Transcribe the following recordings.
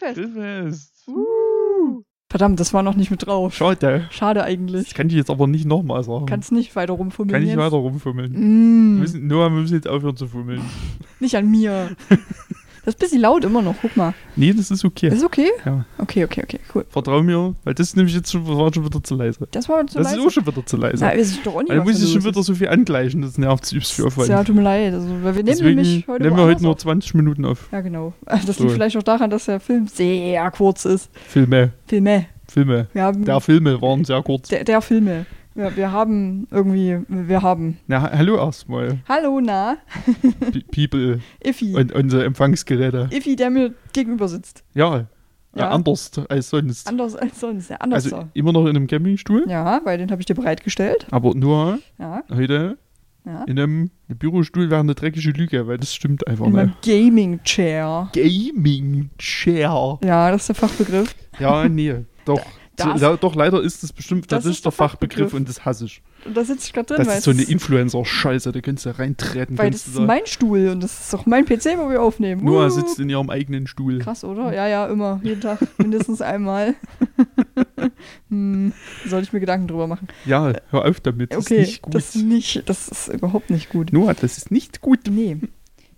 Grillfest. Grillfest. Uh. Verdammt, das war noch nicht mit drauf. Schade. Schade Das eigentlich. kann ich jetzt aber nicht nochmal sagen. Kannst nicht weiter rumfummeln kann ich jetzt. weiter rumfummeln. Wir Mm, müssen, Noah, wir müssen jetzt aufhören zu fummeln. nicht an mir. Das ist ein bisschen laut immer noch, guck mal. Nee, das ist okay. Ist okay? Ja. Okay, okay, okay, cool. Vertrau mir, weil das ist nämlich jetzt schon, war schon wieder zu leise. Das war zu das leise. ist auch schon wieder zu leise. Wir sind doch nicht Dann muss da ich schon wieder so viel angleichen, das nervt sich übelst ist. Aufwand. Ja, tut mir leid. Also, weil wir nehmen Deswegen nämlich heute nehmen wir heute nur auf. 20 Minuten auf. Ja, genau. Das So. liegt vielleicht auch daran, dass der Film sehr kurz ist. Filme, Filme. Filme. Haben Der Filme waren sehr kurz. der, der Filme. Ja, wir haben irgendwie, wir haben. Na, ha- hallo erstmal, Hallo, na, People Iffi. und unsere Empfangsgeräte. Iffi, der mir gegenüber sitzt. Ja, ja. Ja. anders als sonst. Anders als sonst. Ja, anders. Also immer noch in einem Campingstuhl, ja, weil den habe ich dir bereitgestellt. aber nur Ja, heute ja. in einem Bürostuhl wäre eine dreckige Lüge, weil das stimmt einfach In nicht. meinem Gaming-Chair. Gaming Chair. Ja, das ist der Fachbegriff. Ja, nee, doch. Das- so, ja, doch, leider ist das bestimmt, das, Das ist, ist der Fachbegriff, Fachbegriff. und das hasse ich. Und da sitze ich gerade drin, Das weil ist so eine Influencer-Scheiße, da kannst du reintreten. Weil das ist da- mein Stuhl und das ist auch mein PC, wo wir aufnehmen. Noah Uh. sitzt in ihrem eigenen Stuhl. Krass, oder? Ja, ja, immer. Jeden Tag mindestens einmal. hm, sollte ich mir Gedanken drüber machen. Ja, hör auf damit, das Okay, ist nicht gut. das ist nicht, das ist überhaupt nicht gut. Noah, das ist nicht gut. Nee.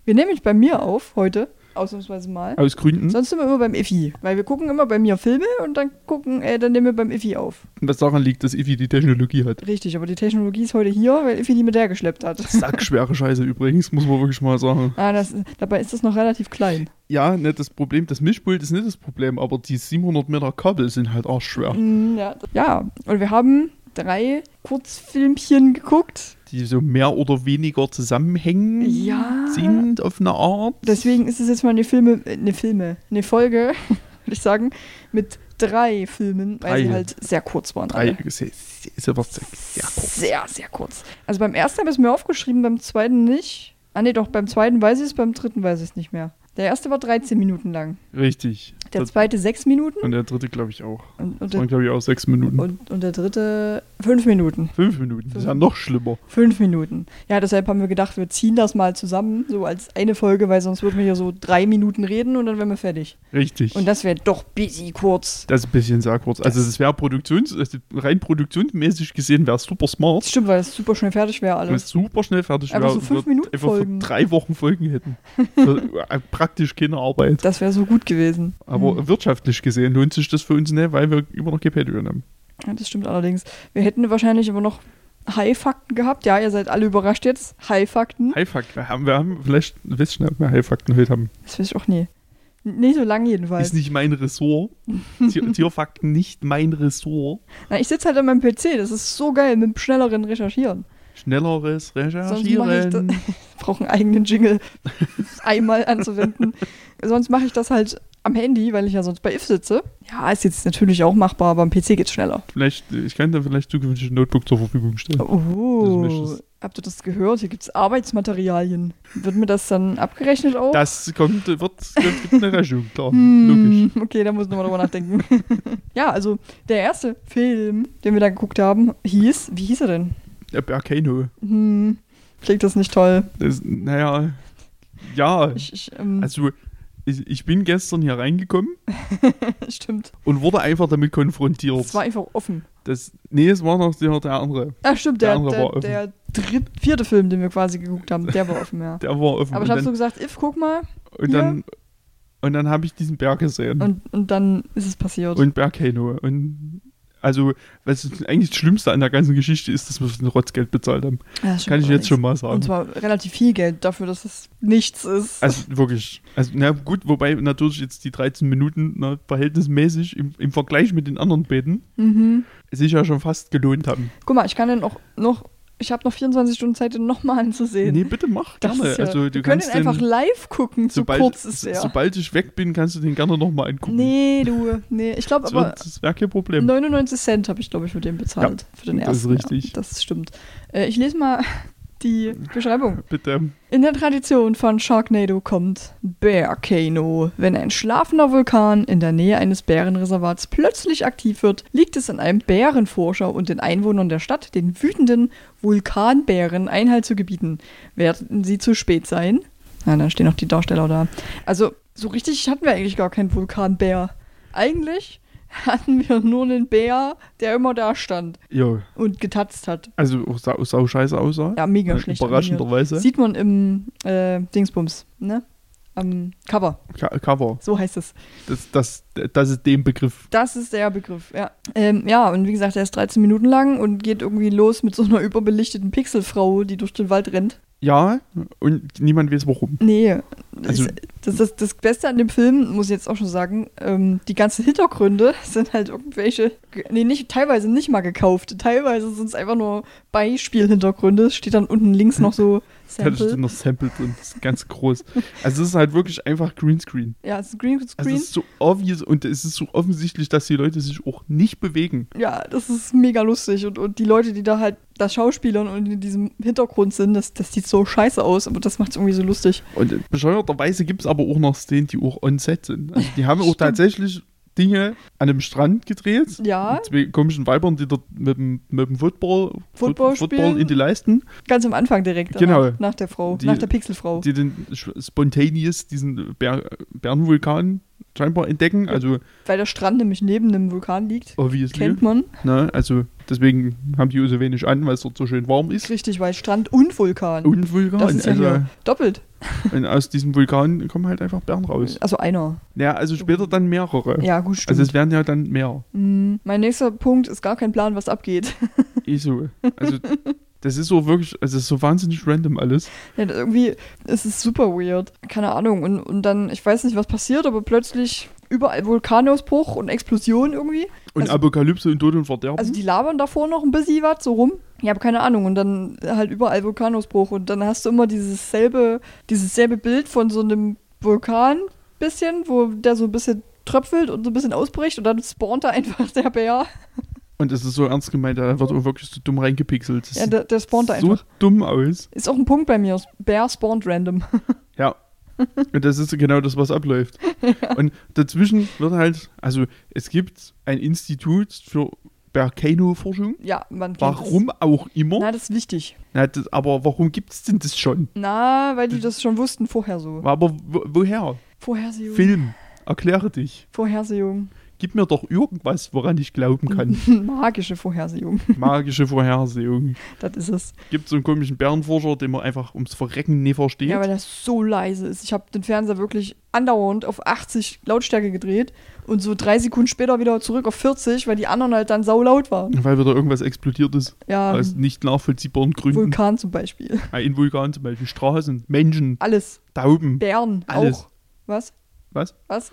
Wir nehmen mich bei mir auf heute, ausnahmsweise mal. Aus Gründen. Sonst sind wir immer beim Iffi, weil wir gucken immer bei mir Filme und dann gucken, äh, dann nehmen wir beim Iffi auf. Was daran liegt, dass Ivi die Technologie hat. Richtig, aber die Technologie ist heute hier, weil Iffi die mit der geschleppt hat. Sackschwere Scheiße übrigens, muss man wirklich mal sagen. Ah, das, dabei ist das noch relativ klein. Ja, nicht das Problem, das Mischpult ist nicht das Problem, aber die 700 Meter Kabel sind halt arschschwer. Mm, ja, ja, und wir haben drei Kurzfilmchen geguckt. Die so mehr oder weniger zusammenhängen Ja. sind auf eine Art. Deswegen ist es jetzt mal eine Filme, äh, eine Filme, eine Folge, würde ich sagen, mit drei Filmen, weil Drei. sie halt sehr kurz waren. Drei, sehr, sehr kurz. Sehr, sehr kurz. Also beim ersten habe ich es mir aufgeschrieben, beim zweiten nicht. Ah nee, doch, beim zweiten weiß ich es, beim dritten weiß ich es nicht mehr. Der erste war 13 Minuten lang. Richtig. Der zweite 6 Minuten Und der dritte, glaube ich, auch. und, und, Das waren, der, glaube ich, auch sechs Minuten. und, und der dritte 5 Minuten. Fünf Minuten. Das ist ja noch schlimmer. 5 Minuten. Ja, deshalb haben wir gedacht, wir ziehen das mal zusammen, so als eine Folge, weil sonst würden wir hier so drei Minuten reden und dann wären wir fertig. Richtig. Und das wäre doch busy kurz. das ist ein bisschen sehr kurz. Also es wäre produktions, rein produktionsmäßig gesehen wäre es super smart. Das stimmt, weil es super schnell fertig wäre alles. es super schnell fertig Einfach wäre. so fünf Minuten einfach für Folgen. drei Wochen Folgen hätten. Für, äh, praktisch keine Arbeit. Das wäre so gut gewesen. Aber Hm. wirtschaftlich gesehen lohnt sich das für uns nicht, weil wir immer noch kein Patreon haben. Ja, das stimmt allerdings. Wir hätten wahrscheinlich immer noch High-Fakten gehabt. Ja, ihr seid alle überrascht jetzt. High-Fakten. Highfakten. Wir haben, wir haben vielleicht, wisst ihr, ob wir Highfakten heute haben. Das weiß ich auch nie. Nicht so lange jedenfalls. Ist nicht mein Ressort. Tier, Tierfakten nicht mein Ressort. Na, ich sitze halt an meinem PC. Das ist so geil mit dem schnelleren Recherchieren. Schnelleres mache ich. Recherchieren. Ich brauche einen eigenen Jingle. einmal anzuwenden. Sonst mache ich das halt am Handy, weil ich ja sonst bei IF sitze. Ja, ist jetzt natürlich auch machbar, aber am PC geht's schneller. Vielleicht, ich kann dir vielleicht zukünftig ein Notebook zur Verfügung stellen. Oh, habt ihr das gehört? Hier gibt's Arbeitsmaterialien. Wird mir das dann abgerechnet auch? Das kommt, wird, gibt eine Rechnung, klar. Hm, Logisch. Okay, da muss ich nochmal drüber nachdenken. ja, also der erste Film, den wir da geguckt haben, hieß, wie hieß er denn? Der Berkano. Hm, klingt das nicht toll. Das, naja, ja. Ich, ich, ähm, Also, ich, ich bin gestern hier reingekommen stimmt. und wurde einfach damit konfrontiert. Es war einfach offen. Das, nee, es war noch der, der andere. Ah, stimmt, Der der, andere der, war offen. der dritt, vierte Film, den wir quasi geguckt haben, der war offen, ja. Der war offen. Aber ich habe so gesagt, If, guck mal. und hier. dann, und dann habe ich diesen Berg gesehen. Und, und dann ist es passiert. und Bergkano. Und also, was eigentlich das Schlimmste an der ganzen Geschichte ist, dass wir ein Rotzgeld bezahlt haben. Ja, das Kann ich jetzt schon mal sagen. Und zwar relativ viel Geld dafür, dass es nichts ist. Also wirklich. Also, na gut, wobei natürlich jetzt die 13 Minuten na, verhältnismäßig im, im Vergleich mit den anderen Beten mhm. sich ja schon fast gelohnt haben. Guck mal, ich kann den auch noch, ich habe noch 24 Stunden Zeit, den nochmal anzusehen. Nee, bitte mach Das gerne. ja, also, du wir können den einfach live gucken, so sobald, kurz ist so- der. sobald ich weg bin, kannst du den gerne nochmal angucken. Nee, du, nee. Ich glaube das, aber das wäre kein Problem. 99 Cent habe ich, glaube ich, für den bezahlt. für den das ersten. ist richtig. Ja, das stimmt. Äh, ich lese mal die Beschreibung. Bitte. In der Tradition von Sharknado kommt Bearcano. Wenn ein schlafender Vulkan in der Nähe eines Bärenreservats plötzlich aktiv wird, liegt es an einem Bärenforscher und den Einwohnern der Stadt, den wütenden Vulkanbären Einhalt zu gebieten. Werden sie zu spät sein? Ja, dann stehen noch die Darsteller da. Also, so richtig hatten wir eigentlich gar keinen Vulkanbär. Eigentlich hatten wir nur einen Bär, der immer da stand Ja, und getatzt hat. also auch sau, sau scheiße aussah. Ja, mega schlecht. Überraschenderweise. Sieht man im äh, Dingsbums, ne? Am Cover. Ka- Cover. So heißt es. Das, das, das ist dem Begriff. Das ist der Begriff, ja. Ähm, ja, und wie gesagt, er ist 13 Minuten lang und geht irgendwie los mit so einer überbelichteten Pixelfrau, die durch den Wald rennt. Ja, und niemand weiß warum. Nee, Also- das, das, das, Beste an dem Film, muss ich jetzt auch schon sagen, ähm, die ganzen Hintergründe sind halt irgendwelche, ge- nee, nicht, teilweise nicht mal gekauft, teilweise sind es einfach nur Beispielhintergründe. Es steht dann unten links noch so Da steht Sample. noch Sample drin. Das ist ganz groß. Also es ist halt wirklich einfach Greenscreen. Ja, es ist ein Also Greenscreen. es ist so obvious und es ist so offensichtlich, dass die Leute sich auch nicht bewegen. Ja, das ist mega lustig. Und, und die Leute, die da halt das Schauspielern und in diesem Hintergrund sind, das, das sieht so scheiße aus, aber das macht es irgendwie so lustig. Und bescheuerterweise gibt es aber auch noch Szenen, die auch on-set sind. Also die haben auch tatsächlich Dinge an einem Strand gedreht. Ja. Mit zwei komischen Weibern, die dort mit dem, mit dem Football, Football Football spielen. in die Leisten, Ganz am Anfang direkt. Genau. Danach, nach der Frau, Die- nach der Pixelfrau. die den spontaneous diesen Bär, Bärenvulkan scheinbar entdecken. Also Weil der Strand nämlich neben einem Vulkan liegt. obviously. Kennt man. Ne? Also deswegen haben die so wenig an, weil es dort so schön warm ist. Richtig, weil Strand und Vulkan. Und Vulkan. das ist ja also, hier doppelt. und aus diesem Vulkan kommen halt einfach Bären raus. Also einer. Ja, also später dann mehrere. Ja, gut, stimmt. also es werden ja dann mehr. Mm, mein nächster Punkt ist gar kein Plan, was abgeht. Eh so. Also das ist so wirklich, also ist so wahnsinnig random alles. ja, irgendwie ist es super weird. Keine Ahnung. Und, und dann, ich weiß nicht, was passiert, aber plötzlich überall Vulkanausbruch und Explosion irgendwie. Und Also- Apokalypse und Tod und Verderben. Also die labern davor noch ein bisschen was so rum. Ich habe keine Ahnung. Und dann halt überall Vulkanausbruch. Und dann hast du immer dieses selbe, dieses selbe Bild von so einem Vulkan bisschen, wo der so ein bisschen tröpfelt und so ein bisschen ausbricht und dann spawnt da einfach der Bär. und es ist so ernst gemeint, da wird auch wirklich so dumm reingepixelt. Das Ja, der, der spawnt da sieht so einfach. dumm aus. Ist auch ein Punkt bei mir. Bär spawnt random. Ja. Und das ist genau das, was abläuft. Und dazwischen wird halt, also es gibt ein Institut für Berkano-Forschung. Ja, man kennt Warum auch Es. immer. Na, das ist wichtig. Na, das, aber warum gibt es denn das schon? Na, weil die das schon wussten vorher so. Aber wo, woher? Vorhersehung. Film. Erkläre dich. Vorhersehung. Gib mir doch irgendwas, woran ich glauben kann. Magische Vorhersehung. Magische Vorhersehung. Das ist es. Gibt so einen komischen Bärenforscher, den man einfach ums Verrecken nie versteht. Ja, weil das so leise ist. Ich habe den Fernseher wirklich andauernd auf 80 Lautstärke gedreht und so drei Sekunden später wieder zurück auf 40, weil die anderen halt dann saulaut waren. weil wieder irgendwas explodiert ist. Ja, Aus nicht nachvollziehbaren Gründen. Vulkan zum Beispiel. Ein Vulkan zum Beispiel. Straßen, Menschen, Alles. Tauben. Bären Alles. auch. Was? Was? Was?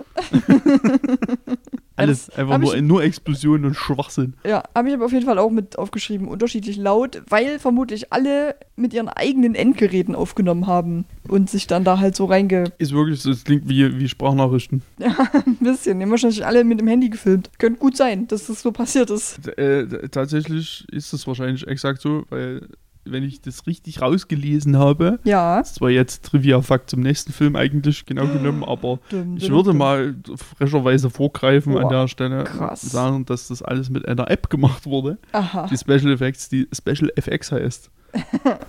Alles. Einfach nur, ich- nur Explosionen und Schwachsinn. Ja, habe ich aber auf jeden Fall auch mit aufgeschrieben. Unterschiedlich laut, weil vermutlich alle mit ihren eigenen Endgeräten aufgenommen haben und sich dann da halt so reinge... Ist wirklich so, es klingt wie, wie Sprachnachrichten. Ein bisschen. Die haben wahrscheinlich alle mit dem Handy gefilmt. Könnte gut sein, dass das so passiert ist. Äh, tatsächlich ist das wahrscheinlich exakt so, weil wenn ich das richtig rausgelesen habe, Ja. das zwar jetzt Trivia-Fakt zum nächsten Film eigentlich genau genommen, aber Dum, ich dum, würde dum. mal frescherweise vorgreifen an Boah, der Stelle krass. sagen, dass das alles mit einer App gemacht wurde, Aha. die Special Effects, die Special FX heißt.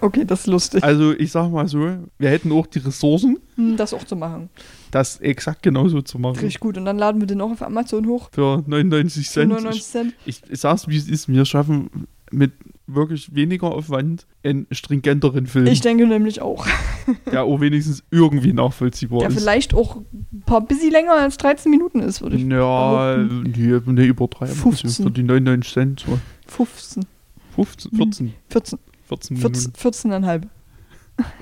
Okay, das ist lustig. Also ich sag mal so, wir hätten auch die Ressourcen, Hm, Das auch zu machen. das exakt genauso zu machen. Richtig gut. Und dann laden wir den auch auf Amazon hoch. Für 99 Für Cent. 99 Cent. Ich, ich sag's wie es ist, wir schaffen mit wirklich weniger Aufwand einen stringenteren Film, Ich denke nämlich auch. der auch wenigstens irgendwie nachvollziehbar Der ist. vielleicht auch ein paar bisschen länger als 13 Minuten ist, würde ich Ja, behaupten. nee, nee, übertreiben. 15. Also für die 99 Cent, so 15. 15, Hm. 14, 14. 14 14 Minuten. 14,5.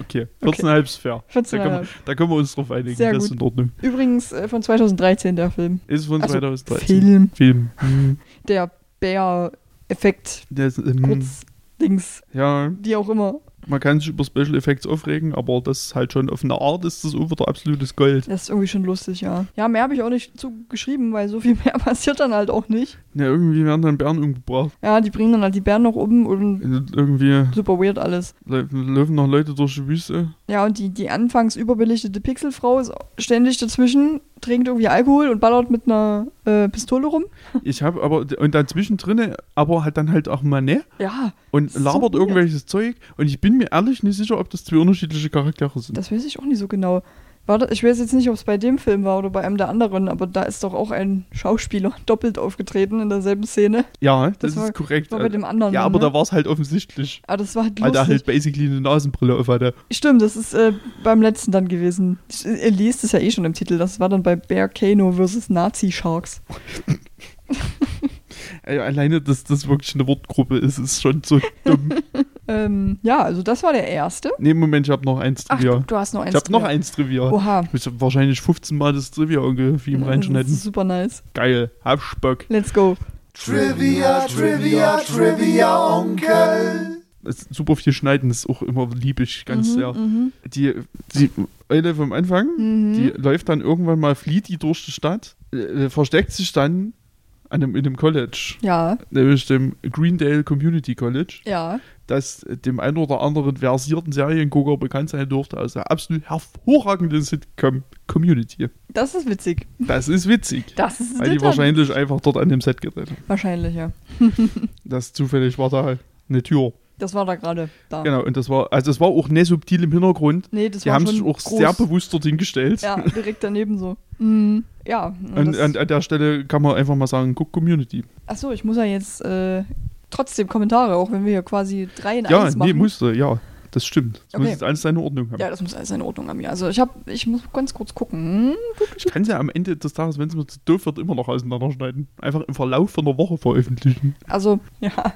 Okay, 14,5 ist fair. Da können, wir, 14,5. da können wir uns drauf einigen, Sehr das ist gut. in Ordnung. Übrigens äh, von 2013 der Film. Ist von Also, 2013. Film. Film. Hm. Der Bär-Effekt. Das, ähm, Kurz. Dings. Ja, Wie auch immer. man kann sich über Special Effects aufregen, aber das ist halt schon auf eine Art ist das auch wieder absolutes Gold. Das ist irgendwie schon lustig, ja. Ja, mehr habe ich auch nicht zu geschrieben, weil so viel mehr passiert dann halt auch nicht. Ja, irgendwie werden dann Bären umgebracht. Ja, die bringen dann halt die Bären noch um und irgendwie super weird alles. laufen noch Leute durch die Wüste. Ja, und die, die anfangs überbelichtete Pixelfrau ist ständig dazwischen, trinkt irgendwie Alkohol und ballert mit einer äh, Pistole rum. Ich habe aber, und dazwischen drinne, aber halt dann halt auch mal ne Ja, und So labert weird. irgendwelches Zeug und ich bin mir ehrlich nicht sicher, ob das zwei unterschiedliche Charaktere sind. das weiß ich auch nicht so genau. Warte, ich weiß jetzt nicht, ob es bei dem Film war oder bei einem der anderen, aber da ist doch auch ein Schauspieler doppelt aufgetreten in derselben Szene. Ja, das, Das war- ist korrekt. War bei dem anderen. ja, aber ne? da war es halt offensichtlich. Ah, das war halt Weil lustig. der halt basically eine Nasenbrille auf hatte. Stimmt, das ist äh, beim letzten dann gewesen. Ich- Ihr liest es ja eh schon im Titel. Das war dann bei Bear Kano vs. Nazi Sharks. Alleine, dass das wirklich eine Wortgruppe ist, ist schon so dumm. Ähm, ja, also das war der erste. nee, Moment, ich hab noch eins Ach, Trivia. du, du hast noch eins. ich hab noch Trivia. eins Trivia. Oha. Ich muss wahrscheinlich 15 Mal das Trivia irgendwie im Das reinschneiden. ist super nice. Geil. Hab Spock. Let's go. Trivia, Trivia, Trivia, Onkel. Das ist super viel schneiden ist auch immer liebig, ganz Mhm, sehr. mhm, Die, die Eule vom Anfang, mhm. die läuft dann irgendwann mal, flieht die durch die Stadt, äh, versteckt sich dann an einem, in einem College, Ja, nämlich dem Greendale Community College, ja. Das dem einen oder anderen versierten Seriengucker bekannt sein dürfte aus der absolut hervorragenden Sitcom Community. Das ist witzig. Das ist witzig. Das ist Weil die wahrscheinlich einfach dort an dem Set gedreht haben. Wahrscheinlich, ja. Das zufällig war da eine Tür. Das war da gerade da. Genau, und das war, also es war auch nicht subtil im Hintergrund. Nee, das Die war haben sich auch groß. sehr bewusst dorthin gestellt. Ja, direkt daneben so. Mhm. Ja. Und das- an, an der Stelle kann man einfach mal sagen, guck Community. Achso, ich muss ja jetzt äh, trotzdem Kommentare, auch wenn wir hier quasi drei in Ja, eins nee, machen. musste, ja. Das stimmt. Das Okay. muss jetzt alles seine Ordnung haben. Ja, das muss alles in Ordnung haben. Ja. Also ich habe, ich muss ganz kurz gucken. Ich kann sie ja am Ende des Tages, wenn es mir zu doof wird, immer noch auseinanderschneiden. Einfach im Verlauf von der Woche veröffentlichen. Also, ja,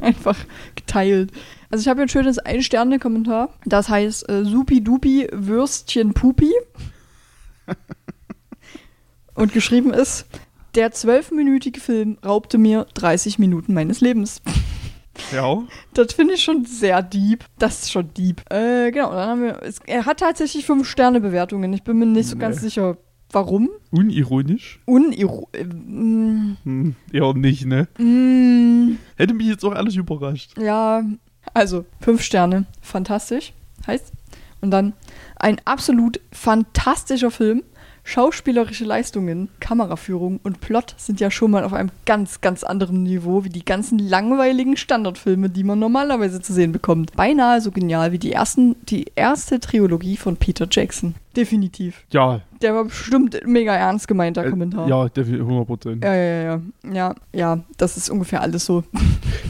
einfach geteilt. Also ich habe hier ein schönes Ein-Sterne-Kommentar. Das heißt äh, Supi Dupi Würstchen Pupi. Und geschrieben ist, der zwölfminütige Film raubte mir 30 Minuten meines Lebens. Ja. Das finde ich schon sehr deep. Das ist schon deep. Äh, genau, dann haben wir. Es, er hat tatsächlich 5-Sterne-Bewertungen. Ich bin mir nicht so Nee. ganz sicher, warum. Unironisch? Uniro. Äh, mm, Hm, eher nicht, ne? mm, Hätte mich jetzt auch alles überrascht. ja, also 5 Sterne. Fantastisch. Heißt. Und dann ein absolut fantastischer Film. Schauspielerische Leistungen, Kameraführung und Plot sind ja schon mal auf einem ganz, ganz anderen Niveau wie die ganzen langweiligen Standardfilme, die man normalerweise zu sehen bekommt. Beinahe so genial wie die, ersten, die erste Trilogie von Peter Jackson. Definitiv. Ja. Der war bestimmt mega ernst gemeinter äh, Kommentar. Ja, definitiv 100 Prozent. Ja, ja, ja. Ja, ja, das ist ungefähr alles so.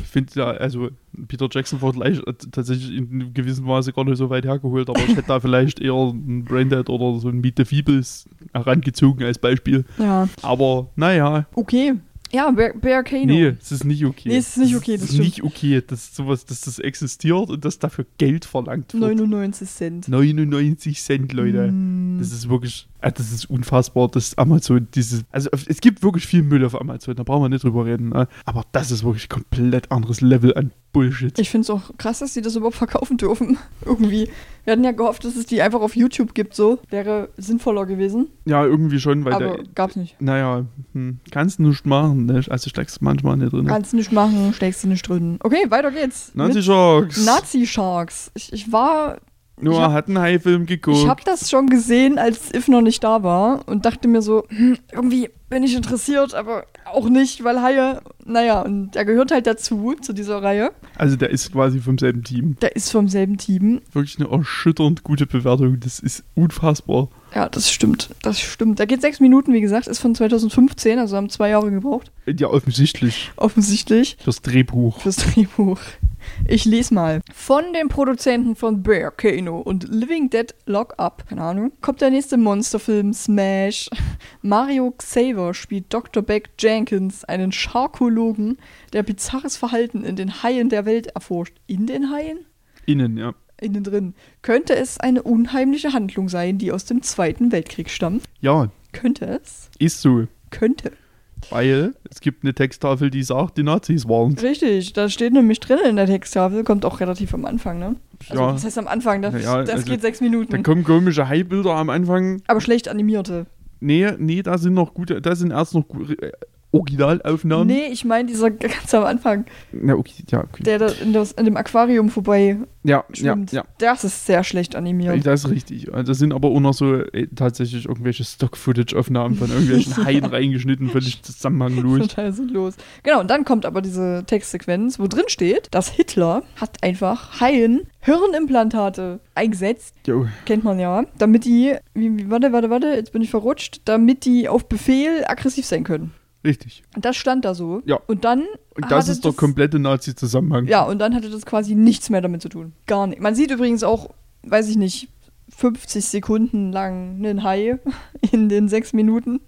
Ich finde ja, also Peter Jackson-Vergleich äh, tatsächlich in gewissem Maße gar nicht so weit hergeholt, aber ich hätte da vielleicht eher einen Braindead oder so ein Meet the Feebles herangezogen als Beispiel. Ja, Aber naja, okay. Ja, Bear, Bear Kano. nee, es ist nicht okay. Nee, es ist nicht okay, Es das ist nicht okay, dass sowas, dass das existiert und dass dafür Geld verlangt wird. 99 Cent. 99 Cent, Leute. Mm. Das ist wirklich, ah, das ist unfassbar, dass Amazon dieses, also es gibt wirklich viel Müll auf Amazon, da brauchen wir nicht drüber reden, ne? aber das ist wirklich komplett anderes Level an Bullshit. Ich finde es auch krass, dass die das überhaupt verkaufen dürfen. Irgendwie. Wir hatten ja gehofft, dass es die einfach auf YouTube gibt, so. Wäre sinnvoller gewesen. ja, irgendwie schon, weil aber der, gab's nicht. naja, hm, kannst nicht machen, ne? also steckst manchmal nicht drin. Kannst nicht machen, steckst du nicht drin. Okay, weiter geht's. Nazi Sharks. Nazi-Sharks. Ich, ich war Noah hab- hat einen Hai-Film geguckt. Ich habe das schon gesehen, als If noch nicht da war und dachte mir so, hm, irgendwie bin ich interessiert, aber auch nicht, weil Haie, naja, und der gehört halt dazu, zu dieser Reihe. also der ist quasi vom selben Team. Der ist vom selben Team. Wirklich eine erschütternd gute Bewertung, das ist unfassbar. Ja, das stimmt, das stimmt. Der geht sechs Minuten, wie gesagt, ist von 2015, also haben zwei Jahre gebraucht, Ja, offensichtlich. offensichtlich, Das Drehbuch. fürs Drehbuch. Ich lese mal. Von den Produzenten von Bear Kano und Living Dead Lock Up, keine Ahnung, kommt der nächste Monsterfilm Smash. Mario Xaver spielt Dr. Beck Jenkins, einen Scharkologen, der bizarres Verhalten in den Haien der Welt erforscht. In den Haien? Innen, ja. Innen drin. Könnte es eine unheimliche Handlung sein, die aus dem Zweiten Weltkrieg stammt? Ja, Könnte es? ist so. Könnte. Weil es gibt eine Texttafel, die sagt, die Nazis waren. Richtig, da steht nämlich drin in der Texttafel, kommt auch relativ am Anfang, ne? Also, Ja. das heißt am Anfang, das, Ja, das also, geht sechs Minuten. Da kommen komische Hai-Bilder am Anfang. aber schlecht animierte. Nee, nee, da sind noch gute, da sind erst noch Originalaufnahmen. Nee, ich meine dieser ganz am Anfang, Na, okay, ja, okay. der da in, das, in dem Aquarium vorbei ja, ja, schwimmt. ja. Das ist sehr schlecht animiert. Das ist richtig. Das sind aber auch noch so äh, tatsächlich irgendwelche Stock-Footage-Aufnahmen von irgendwelchen Haien reingeschnitten, völlig zusammenhanglos. Total sinnlos. Genau, und dann kommt aber diese Textsequenz, wo drin steht, dass Hitler hat einfach Haien Hirnimplantate eingesetzt, Jo. kennt man ja, damit die, wie, warte, warte, warte, jetzt bin ich verrutscht, damit die auf Befehl aggressiv sein können. Richtig. Und das stand da so. Ja. Und dann. Und das ist der komplette Nazi-Zusammenhang. Ja, und dann hatte das quasi nichts mehr damit zu tun. Gar nicht. Man sieht übrigens auch, weiß ich nicht, 50 Sekunden lang einen Hai in den sechs Minuten,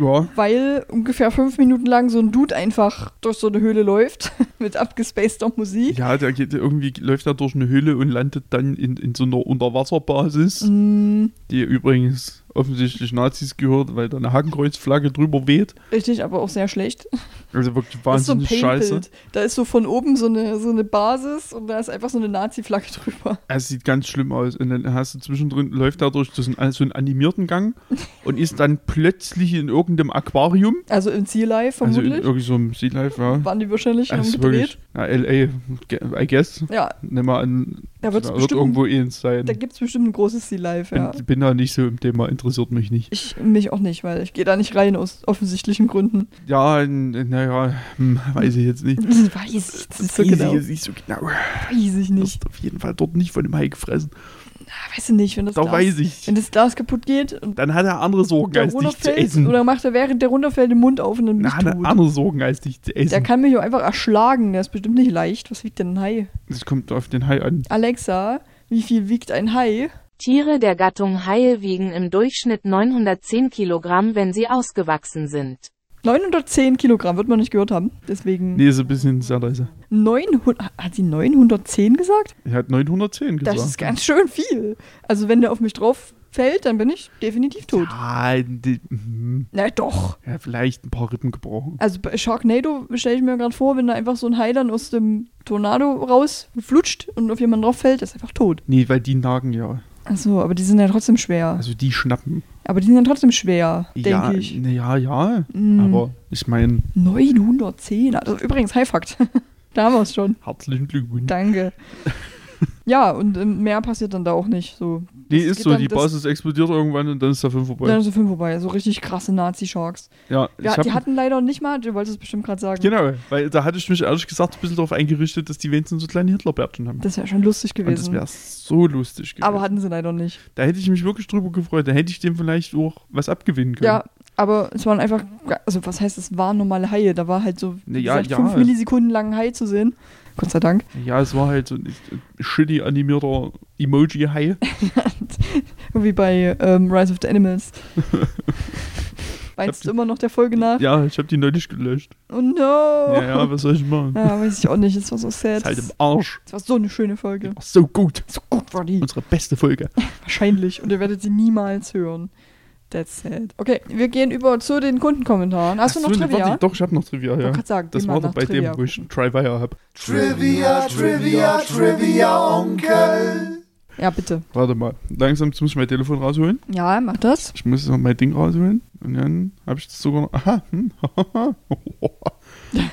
ja. weil ungefähr fünf Minuten lang so ein Dude einfach durch so eine Höhle läuft mit abgespaceder Musik. Ja, der geht irgendwie läuft er durch eine Höhle und landet dann in, in so einer Unterwasserbasis, Mm, die übrigens offensichtlich Nazis gehört, weil da eine Hakenkreuzflagge drüber weht. richtig, aber auch sehr schlecht. Also wirklich ist so wahnsinnig scheiße. Da ist so von oben so eine, so eine Basis und da ist einfach so eine Nazi-Flagge drüber. Es sieht ganz schlimm aus. Und dann hast du zwischendrin, läuft er durch so einen, so einen animierten Gang und ist dann plötzlich in irgendeinem Aquarium. Also im Ziel Live Also in vermutlich. irgendwie so einem Sea Life, ja. waren die wahrscheinlich ist gedreht. wirklich, ja, L.A., I guess. Ja, Nimm mal an, da wird es da wird bestimmt, irgendwo eins sein. da gibt es bestimmt ein großes Sea Live, ja. bin, bin da nicht so im Thema, interessiert mich nicht. Ich mich auch nicht, weil ich gehe da nicht rein aus offensichtlichen Gründen. Ja, naja, hm, weiß ich jetzt nicht. Weiß ich nicht so weiß genau. ich jetzt nicht so genau. Weiß ich nicht. Auf jeden Fall dort nicht von dem Hai gefressen. Ah, Weiß ich nicht, wenn das, Da Glas, weiß ich. wenn das Glas kaputt geht und Dann hat er andere Sorgen als dich zu essen. oder macht er während der runterfällt den Mund auf und dann Na, hat er andere Sorgen als dich zu essen. Der kann mich auch einfach erschlagen, der ist bestimmt nicht leicht. Was wiegt denn ein Hai? das kommt auf den Hai an. Alexa, wie viel wiegt ein Hai? Tiere der Gattung Haie wiegen im Durchschnitt 910 Kilogramm, wenn sie ausgewachsen sind. 910 Kilogramm, wird man nicht gehört haben. Deswegen Nee, ist ein bisschen sehr leise. 900, hat sie 910 gesagt? Er hat 910 gesagt. Das ist ganz schön viel. Also wenn der auf mich drauf fällt, dann bin ich definitiv tot. Ja, die, hm, Na doch. ja, vielleicht ein paar Rippen gebrochen. Also bei Sharknado stelle ich mir gerade vor, wenn da einfach so ein Hai dann aus dem Tornado rausflutscht und auf jemanden drauf fällt, ist er einfach tot. Nee, weil die nagen ja. Achso, aber die sind ja trotzdem schwer. Also die schnappen. Aber die sind ja trotzdem schwer, ja, denke ich. ja, ja. Mm. Aber ich meine, 910. Also übrigens, High-Fakt. da haben wir es schon. herzlichen Glückwunsch. Danke. ja, und ähm, mehr passiert dann da auch nicht. So. Nee, Das ist so, dann- die Basis explodiert irgendwann und dann ist der Film vorbei. Dann ist der Film vorbei. So richtig krasse Nazi-Sharks. ja, Ja, die hatten leider nicht mal, du wolltest es bestimmt gerade sagen. Genau, weil da hatte ich mich ehrlich gesagt ein bisschen darauf eingerichtet, dass die wenigstens so kleine Hitlerbärtchen haben. Das wäre schon lustig und das gewesen. wäre so lustig gewesen. aber hatten sie leider nicht. da hätte ich mich wirklich drüber gefreut. Da hätte ich dem vielleicht auch was abgewinnen können. Ja, aber es waren einfach, also was heißt, es waren normale Haie. Da war halt so, Ne, ja, gesagt, ja. fünf Millisekunden lang ein Hai zu sehen. Gott sei Dank. Ja, es war halt so ein shitty animierter Emoji-Hai. Wie bei ähm, Rise of the Animals. Weinst du immer noch der Folge nach? Ja, ich habe die neulich gelöscht. Oh no. Ja, ja, was soll ich machen? Ja, weiß ich auch nicht. Es war so sad. Ist halt im Arsch. Es war so eine schöne Folge. So gut. So gut war die. Unsere beste Folge. Wahrscheinlich. Und ihr werdet sie niemals hören. That's sad. Okay, wir gehen über zu den Kundenkommentaren. Hast du noch Ach so, ne, Trivia? warte, doch, ich habe noch Trivia, Ich ja. wollte gerade sagen, Das war doch bei Trivia dem, wo ich. Trivia habe. Trivia, Trivia, Trivia, Onkel. Ja, bitte. Warte mal. Langsam muss ich mein Telefon rausholen. Ja, mach das. Ich muss noch mein Ding rausholen. Und dann habe ich das sogar noch. Aha. Hm.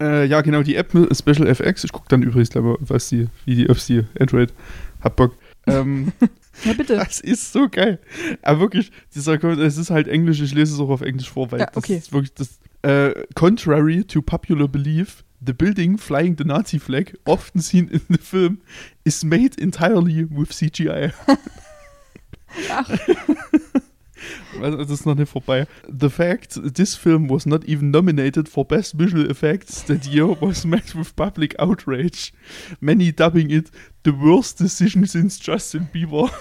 äh, ja, genau, die App mit Special FX. Ich gucke dann übrigens gleich mal, was die, wie die, ob die Android hat Bock. Ähm, Ja, bitte. das ist so geil. Aber wirklich, dieser es ist halt Englisch, ich lese es auch auf Englisch vor, weil Ja, okay. das ist wirklich das. Äh, contrary to popular belief, the building flying the Nazi flag, often seen in the film, is made entirely with CGI. Ach, Also, das ist noch nicht vorbei. The fact this film was not even nominated for Best Visual Effects that year was met with public outrage. Many dubbing it the worst decision since Justin Bieber.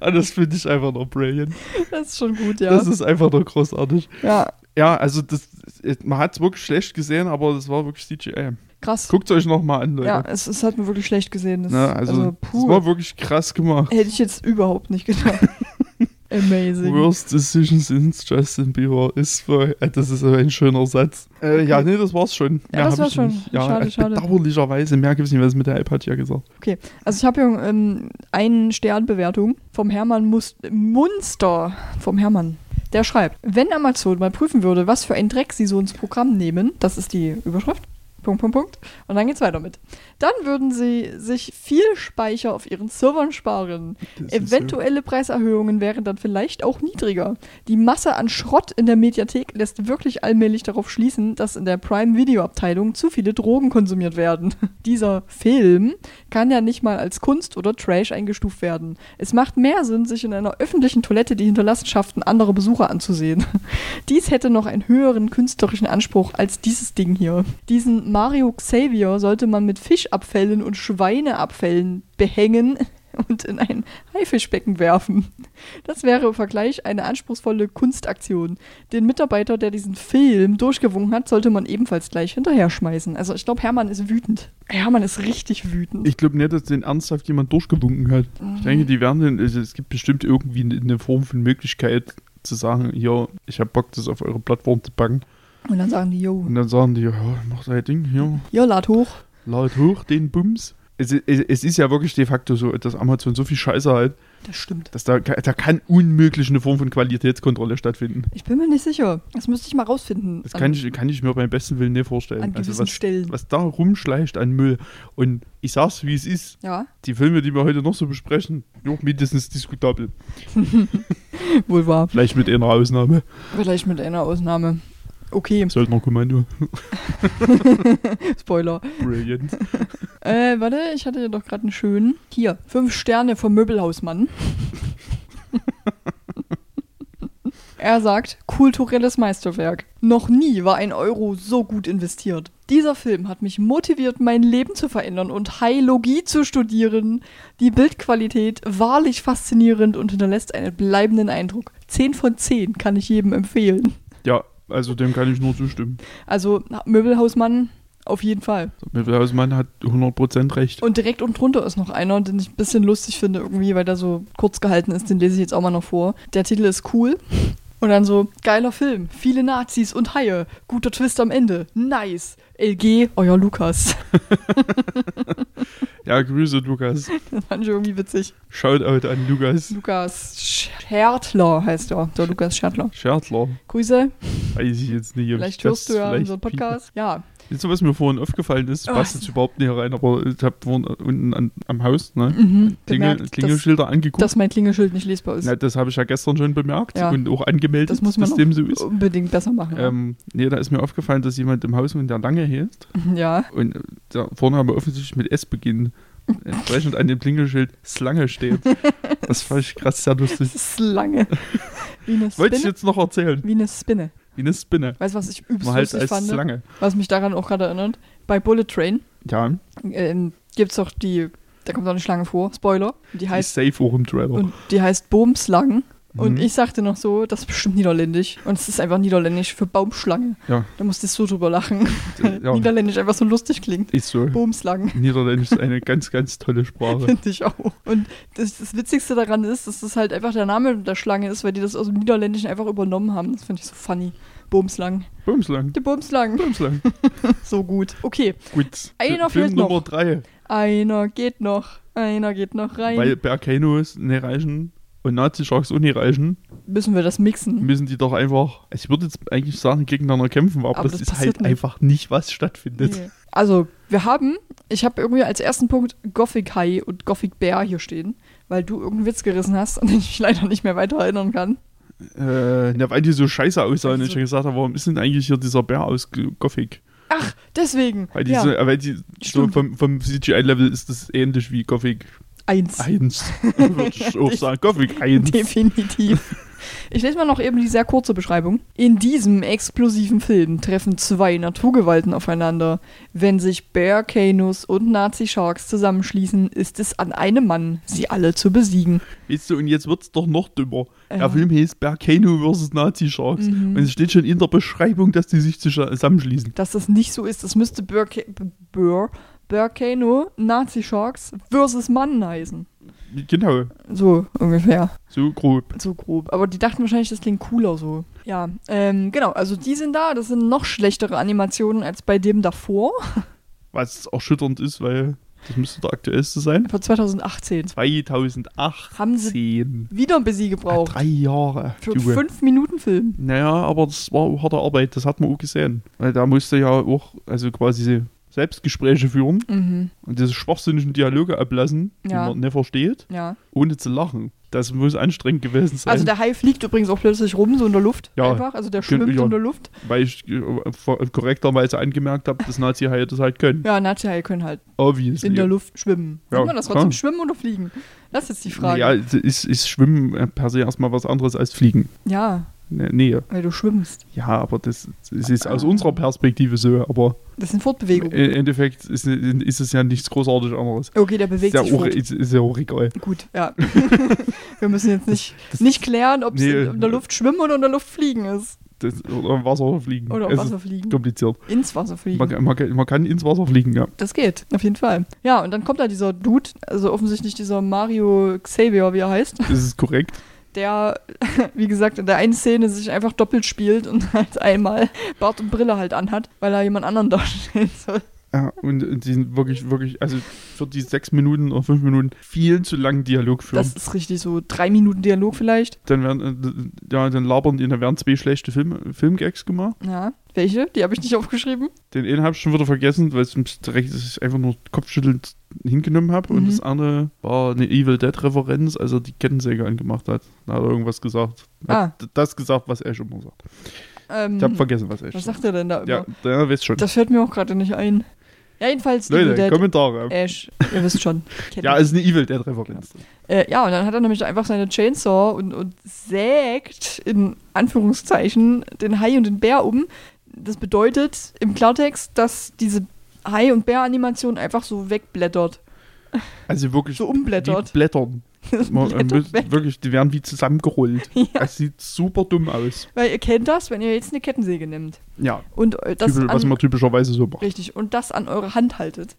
ah, das finde ich einfach noch brilliant. das ist schon gut, ja. Das ist einfach noch großartig. ja, Ja, also das, man hat es wirklich schlecht gesehen, aber das war wirklich CGI. krass. Guckt euch nochmal an, Leute. Ja, es, es hat mir wirklich schlecht gesehen. Das, Na, also, also, das war wirklich krass gemacht. Hätte ich jetzt überhaupt nicht gedacht. Amazing. Worst decision since Justin Bieber ist voll. Äh, Das ist aber ein schöner Satz. Äh, ja, nee, das war's schon. Ja, Mehr das war's schon. nicht. Ja, Schade, äh, schade. Bedauerlicherweise, mehr gibt's nicht, was mit der App hat ja gesagt. Also ich habe hier ähm, einen Sternbewertung vom Hermann Mus Munster. Vom Hermann. Der schreibt, wenn Amazon mal prüfen würde, was für ein Dreck sie so ins Programm nehmen, das ist die Überschrift, Punkt, Punkt, Punkt, und dann geht's weiter mit. Dann würden sie sich viel Speicher auf ihren Servern sparen. Das Eventuelle Preiserhöhungen wären dann vielleicht auch niedriger. Die Masse an Schrott in der Mediathek lässt wirklich allmählich darauf schließen, dass in der Prime-Video-Abteilung zu viele Drogen konsumiert werden. Dieser Film kann ja nicht mal als Kunst oder Trash eingestuft werden. Es macht mehr Sinn, sich in einer öffentlichen Toilette die Hinterlassenschaften anderer Besucher anzusehen. Dies hätte noch einen höheren künstlerischen Anspruch als dieses Ding hier. Diesen Mario Xavier sollte man mit Fischabfällen und Schweineabfällen behängen und in ein Haifischbecken werfen. Das wäre im Vergleich eine anspruchsvolle Kunstaktion. Den Mitarbeiter, der diesen Film durchgewunken hat, sollte man ebenfalls gleich hinterher schmeißen. Also ich glaube, Hermann ist wütend. Hermann ist richtig wütend. Ich glaube nicht, dass den ernsthaft jemand durchgewunken hat. Ich denke, die werden, den- also es gibt bestimmt irgendwie eine- eine Form von Möglichkeit zu sagen, hier, ich habe Bock, das auf eure Plattform zu packen. Und dann sagen die, yo, Und dann sagen die, ja, mach dein Ding, hier, ja, lad hoch. lad hoch den Bums. Es, es, es ist ja wirklich de facto so, dass Amazon so viel Scheiße hat, Das stimmt. dass da, da kann unmöglich eine Form von Qualitätskontrolle stattfinden. Ich bin mir nicht sicher. Das müsste ich mal rausfinden. Das kann ich, kann ich mir beim besten Willen nicht vorstellen. an Also gewissen was, Stellen. was da rumschleicht an Müll. Und ich sag's, wie es ist. Ja, Die Filme, die wir heute noch so besprechen, ja, mindestens diskutabel. wohl wahr. Vielleicht mit einer Ausnahme. Vielleicht mit einer Ausnahme. Okay, Söldnerkommando. Spoiler. Brilliant. Äh, warte, ich hatte ja doch gerade einen schönen. Hier, fünf Sterne vom Möbelhausmann. er sagt, kulturelles Meisterwerk. Noch nie war ein Euro so gut investiert. Dieser Film hat mich motiviert, mein Leben zu verändern und Hailogie zu studieren. Die Bildqualität wahrlich faszinierend und hinterlässt einen bleibenden Eindruck. 10 von 10 kann ich jedem empfehlen. Ja, also dem kann ich nur zustimmen. Also Möbelhausmann auf jeden Fall. Hausmann hat 100% recht. Und direkt unten drunter ist noch einer, den ich ein bisschen lustig finde irgendwie, weil der so kurz gehalten ist. Den lese ich jetzt auch mal noch vor. Der Titel ist cool. Und dann so, geiler Film, viele Nazis und Haie, guter Twist am Ende, nice. LG, euer Lukas. Ja, Grüße, Lukas. Das fand ich irgendwie witzig. Shoutout an Lukas. Lukas Schertler heißt er. Der Lukas Schertler. Schertler. Grüße, Weiß ich jetzt nicht. vielleicht hörst du ja unseren Podcast. Ja, ihr, was mir vorhin aufgefallen ist? Oh, Passt jetzt überhaupt nicht rein, aber ich habe vorhin unten an, am Haus ne, mhm. Klingel, bemerkt, dass, Klingelschilder angeguckt. dass mein Klingelschild nicht lesbar ist. Na, das habe ich ja gestern schon bemerkt Ja. und auch angemeldet, das muss man dass dem so ist. unbedingt besser machen. Ähm, nee, da ist mir aufgefallen, dass jemand im Haus mit der Lange heißt ja. und äh, der Vorname offensichtlich mit S beginnt. Entsprechend an dem Klingelschild Slange steht. Das fand ich krass sehr lustig. Das ist lange. Wie eine Wollte ich jetzt noch erzählen. Wie eine Spinne. Wie eine Spinne. Weißt du, was ich übelst Man halt lustig als fand? Slange. Was mich daran auch gerade erinnert? Bei Bullet Train Ja, ähm, gibt's doch die, da kommt auch eine Schlange vor, Spoiler. Die die heißt, safe auch im Trailer. und die heißt Boomslang. Und Mhm. ich sagte noch so, das ist bestimmt niederländisch. Und es ist einfach niederländisch für Baumschlange. Ja. Da musstest du so drüber lachen. Ja. Niederländisch einfach so lustig klingt. Ist so. Boomslang. Niederländisch ist eine ganz, ganz tolle Sprache. Finde ich auch. Und das, das Witzigste daran ist, dass das halt einfach der Name der Schlange ist, weil die das aus dem Niederländischen einfach übernommen haben. Das finde ich so funny. Boomslang. Bumslang. Die Boomslang. Bumslang. So gut. Okay. Gut. Einer Film fehlt noch. Nummer drei. Einer geht noch. Einer geht noch rein. Weil Berkanos nicht reichen und Nazi-Sharks auch nicht reichen, Müssen wir das mixen? müssen die doch einfach, also ich würde jetzt eigentlich sagen, gegeneinander kämpfen, aber, Aber das, das ist passiert halt nicht. einfach nicht, was stattfindet. Nee. Also, wir haben, ich habe irgendwie als ersten Punkt Gothic High und Gothic Bear hier stehen, weil du irgendeinen Witz gerissen hast, an den ich mich leider nicht mehr weiter erinnern kann. Äh, na, weil die so scheiße aussahen. Also- Ich habe gesagt, habe, warum ist denn eigentlich hier dieser Bär aus G- Gothic? Ach, deswegen. Weil die, ja, so, äh, weil die so Stimmt. vom, vom CGI-Level ist das ähnlich wie Gothic eins. 1. würde ich auch sagen. Gothic 1. Definitiv. Ich lese mal noch eben die sehr kurze Beschreibung. In diesem explosiven Film treffen zwei Naturgewalten aufeinander. Wenn sich Bear Canos und Nazi Sharks zusammenschließen, ist es an einem Mann, sie alle zu besiegen. Weißt du, und jetzt wird's doch noch dümmer. Ja. Der Film heißt Berkano vs. Nazi-Sharks. Mhm. Und es steht schon in der Beschreibung, dass die sich zusammenschließen. Dass das nicht so ist, das müsste Bear, Bear, Bear Cano, Nazi Sharks versus Mann heißen. Genau, So ungefähr. so grob. So grob. Aber die dachten wahrscheinlich, das klingt cooler so. Ja, ähm, genau. Also die sind da. Das sind noch schlechtere Animationen als bei dem davor. Was erschütternd ist, weil Das müsste der aktuellste sein. Von 2018. 2008. Haben sie wieder ein bisschen gebraucht. Drei Jahre. Für einen Junge. 5-Minuten-Film. Naja, aber das war harte Arbeit, das hat man auch gesehen. Weil da musste ja auch, also quasi Selbstgespräche führen Mhm. und diese schwachsinnigen Dialoge ablassen, die Ja. man nicht versteht, Ja. ohne zu lachen. Das muss anstrengend gewesen sein. Also der Hai fliegt übrigens auch plötzlich rum, so in der Luft. Ja. Einfach. Also der schwimmt ja. in der Luft. weil ich äh, korrekterweise angemerkt habe, dass Nazi-Haie das halt können. Ja, Nazi-Haie können halt Obviously. in der Luft schwimmen. Ja, Sieht man das trotzdem schwimmen oder fliegen? Das ist jetzt die Frage. Ja, ist, ist Schwimmen per se erstmal was anderes als Fliegen. ja Nee, nee. weil du schwimmst. Ja, aber das, das ist aus unserer Perspektive so. Aber Das sind Fortbewegungen. im Endeffekt ist, ist es ja nichts großartig anderes. Okay, der bewegt Ist ja, sich auch, fort. ist, ist ja auch egal. Gut, ja. Wir müssen jetzt nicht, nicht klären, ob es Nee. in der Luft schwimmen oder in der Luft fliegen ist. Das, oder im Wasser fliegen. Oder im Wasser fliegen. kompliziert. Ins Wasser fliegen. Man, man, man kann ins Wasser fliegen, ja. Das geht, auf jeden Fall. Ja, und dann kommt da dieser Dude, also offensichtlich dieser Mario Xavier, wie er heißt, Das ist korrekt. Der, wie gesagt, in der einen Szene sich einfach doppelt spielt und halt einmal Bart und Brille halt anhat, weil er jemand anderen darstellen soll. Ja, und, und die sind wirklich, wirklich, also für die sechs Minuten oder fünf Minuten viel zu langen Dialog führen. Das ist richtig so drei Minuten Dialog vielleicht. dann werden, äh, ja, dann labern die, dann werden zwei schlechte Film, Filmgags gemacht. Ja. Welche? Die habe ich nicht aufgeschrieben. Den einen habe ich schon wieder vergessen, weil es ich einfach nur kopfschüttelnd hingenommen habe. Und Mhm. das andere war eine Evil Dead-Referenz, als er die Kettensäge angemacht hat. Da hat er irgendwas gesagt. Ah. Hat das gesagt, was Ash immer sagt. Ähm, Ich habe vergessen, was Ash was sagt. sagt er denn da immer? Ja, der weiß schon. Das fällt mir auch gerade nicht ein. Ja, jedenfalls Leute, Dead, Kommentare. Ash, ihr wisst schon. Ja, ist eine Evil Dead-Referenz. Äh, ja, und dann hat er nämlich einfach seine Chainsaw und, und sägt in Anführungszeichen den Hai und den Bär um. Das bedeutet im Klartext, dass diese Hai- und Bär-Animation einfach so wegblättert. Also wirklich So umblättert. wie Blättern. Das wirklich, die werden wie zusammengerollt. Ja. Es sieht super dumm aus. Weil ihr kennt das, wenn ihr jetzt eine Kettensäge nehmt Ja, und äh, das typisch, was an, man typischerweise so macht. richtig und das an eure Hand haltet,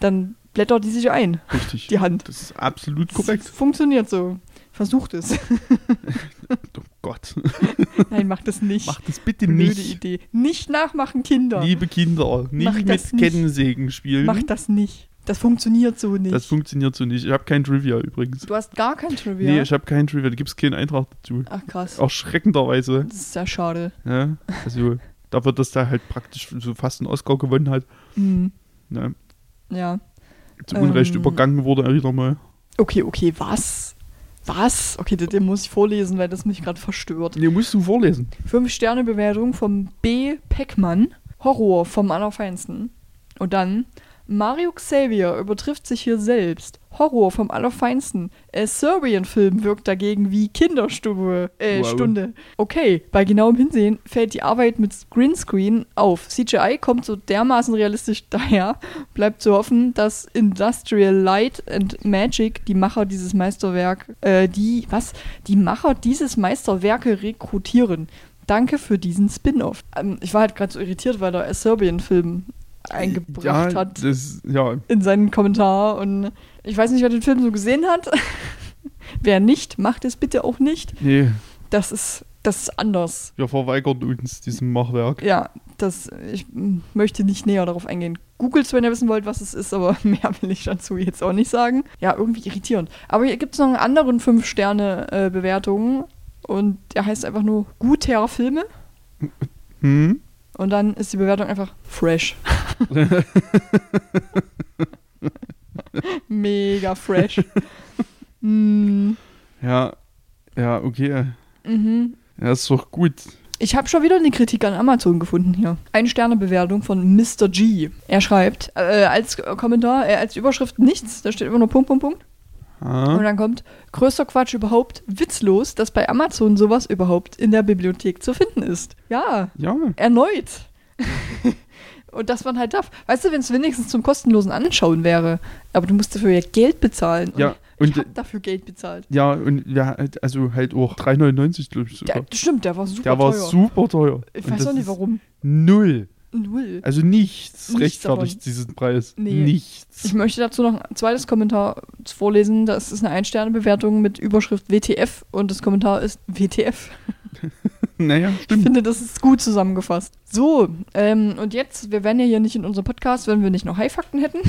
dann blättert die sich ein, Richtig. die Hand. Das ist absolut Das korrekt. Funktioniert so. Versucht es. Oh Gott. Nein, macht es nicht. Macht das bitte Blöde nicht. Idee. Nicht nachmachen, Kinder. Liebe Kinder, nicht Macht mit das. Kettensägen spielen. Macht das nicht. Das funktioniert so nicht. das funktioniert so nicht. Ich habe kein Trivia übrigens. du hast gar kein Trivia. Nee, ich habe kein Trivia. Da gibt es keinen Eintrag dazu. Ach krass. Erschreckenderweise. Das ist sehr schade. Ja, also dafür, dass der halt praktisch so fast einen Oscar gewonnen hat. Hm. Ne, Ja. zu Unrecht Ähm. übergangen wurde er wieder mal. Okay, okay, was? Was? Okay, den, den muss ich vorlesen, weil das mich gerade verstört. Nee, musst du vorlesen. Fünf Sterne Bewertung vom B. Peckmann. Horror vom Allerfeinsten. Und dann Mario Xavier übertrifft sich hier selbst. Horror vom Allerfeinsten. Äh, Serbian-Film wirkt dagegen wie Kinderstube. Äh, Wow. Stunde. Okay, bei genauem Hinsehen fällt die Arbeit mit Greenscreen auf. CGI kommt so dermaßen realistisch daher. Bleibt zu hoffen, dass Industrial Light and Magic, die Macher dieses Meisterwerk, äh, die, was? Die Macher dieses Meisterwerke rekrutieren. Danke für diesen Spin-off. Ähm, ich war halt gerade so irritiert, weil der Serbian-Film eingebracht ja, hat Das, ja, in seinen Kommentar und ich weiß nicht, wer den Film so gesehen hat. wer nicht, macht es bitte auch nicht. nee, Das ist, das ist anders. wir verweigern uns diesem Machwerk. Ja, das, ich möchte nicht näher darauf eingehen. Googelt, wenn ihr wissen wollt, was es ist, aber mehr will ich dazu jetzt auch nicht sagen. Ja, irgendwie irritierend. Aber hier gibt es noch einen anderen 5-Sterne-Bewertungen und der heißt einfach nur Guter Filme Hm? und dann ist die Bewertung einfach fresh. Mega fresh. mm, Ja, ja, okay. mhm. Ja, ist doch gut. Ich habe schon wieder eine Kritik an Amazon gefunden hier. Eine Sternebewertung von Mr. G. Er schreibt äh, als Kommentar, äh, als Überschrift nichts, da steht immer nur Punkt, Punkt, Punkt. Und Ah, dann kommt größter Quatsch überhaupt, witzlos, dass bei Amazon sowas überhaupt in der Bibliothek zu finden ist. Ja, ja, erneut. Und dass man halt darf. Weißt du, wenn es wenigstens zum kostenlosen Anschauen wäre, aber du musst dafür ja Geld bezahlen. Und ja. ich Und, habe dafür Geld bezahlt. ja, und ja, also halt auch 3,99 glaube ich Der, sogar. stimmt, der war super Der war teuer. super teuer. ich Und weiß auch nicht warum. Null. Null. Also nichts, Nichts rechtfertigt davon. diesen Preis. Nee. Nichts. Ich möchte dazu noch ein zweites Kommentar vorlesen. Das ist eine Ein-Sterne-Bewertung mit Überschrift WTF und das Kommentar ist WTF. naja, Ich stimmt. finde, das ist gut zusammengefasst. So, ähm, und jetzt, wir wären ja hier nicht in unserem Podcast, wenn wir nicht noch High-Fakten hätten.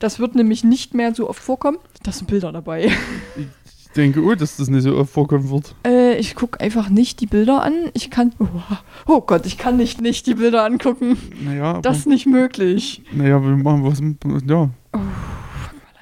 Das wird nämlich nicht mehr so oft vorkommen. Da sind Bilder dabei. Ich denke, oh, dass das nicht so oft vorkommen wird. Äh, ich gucke einfach nicht die Bilder an. Ich kann. Oh, oh Gott, ich kann nicht nicht die Bilder angucken. Naja, aber, Das ist nicht möglich. naja, wir machen was. Ja.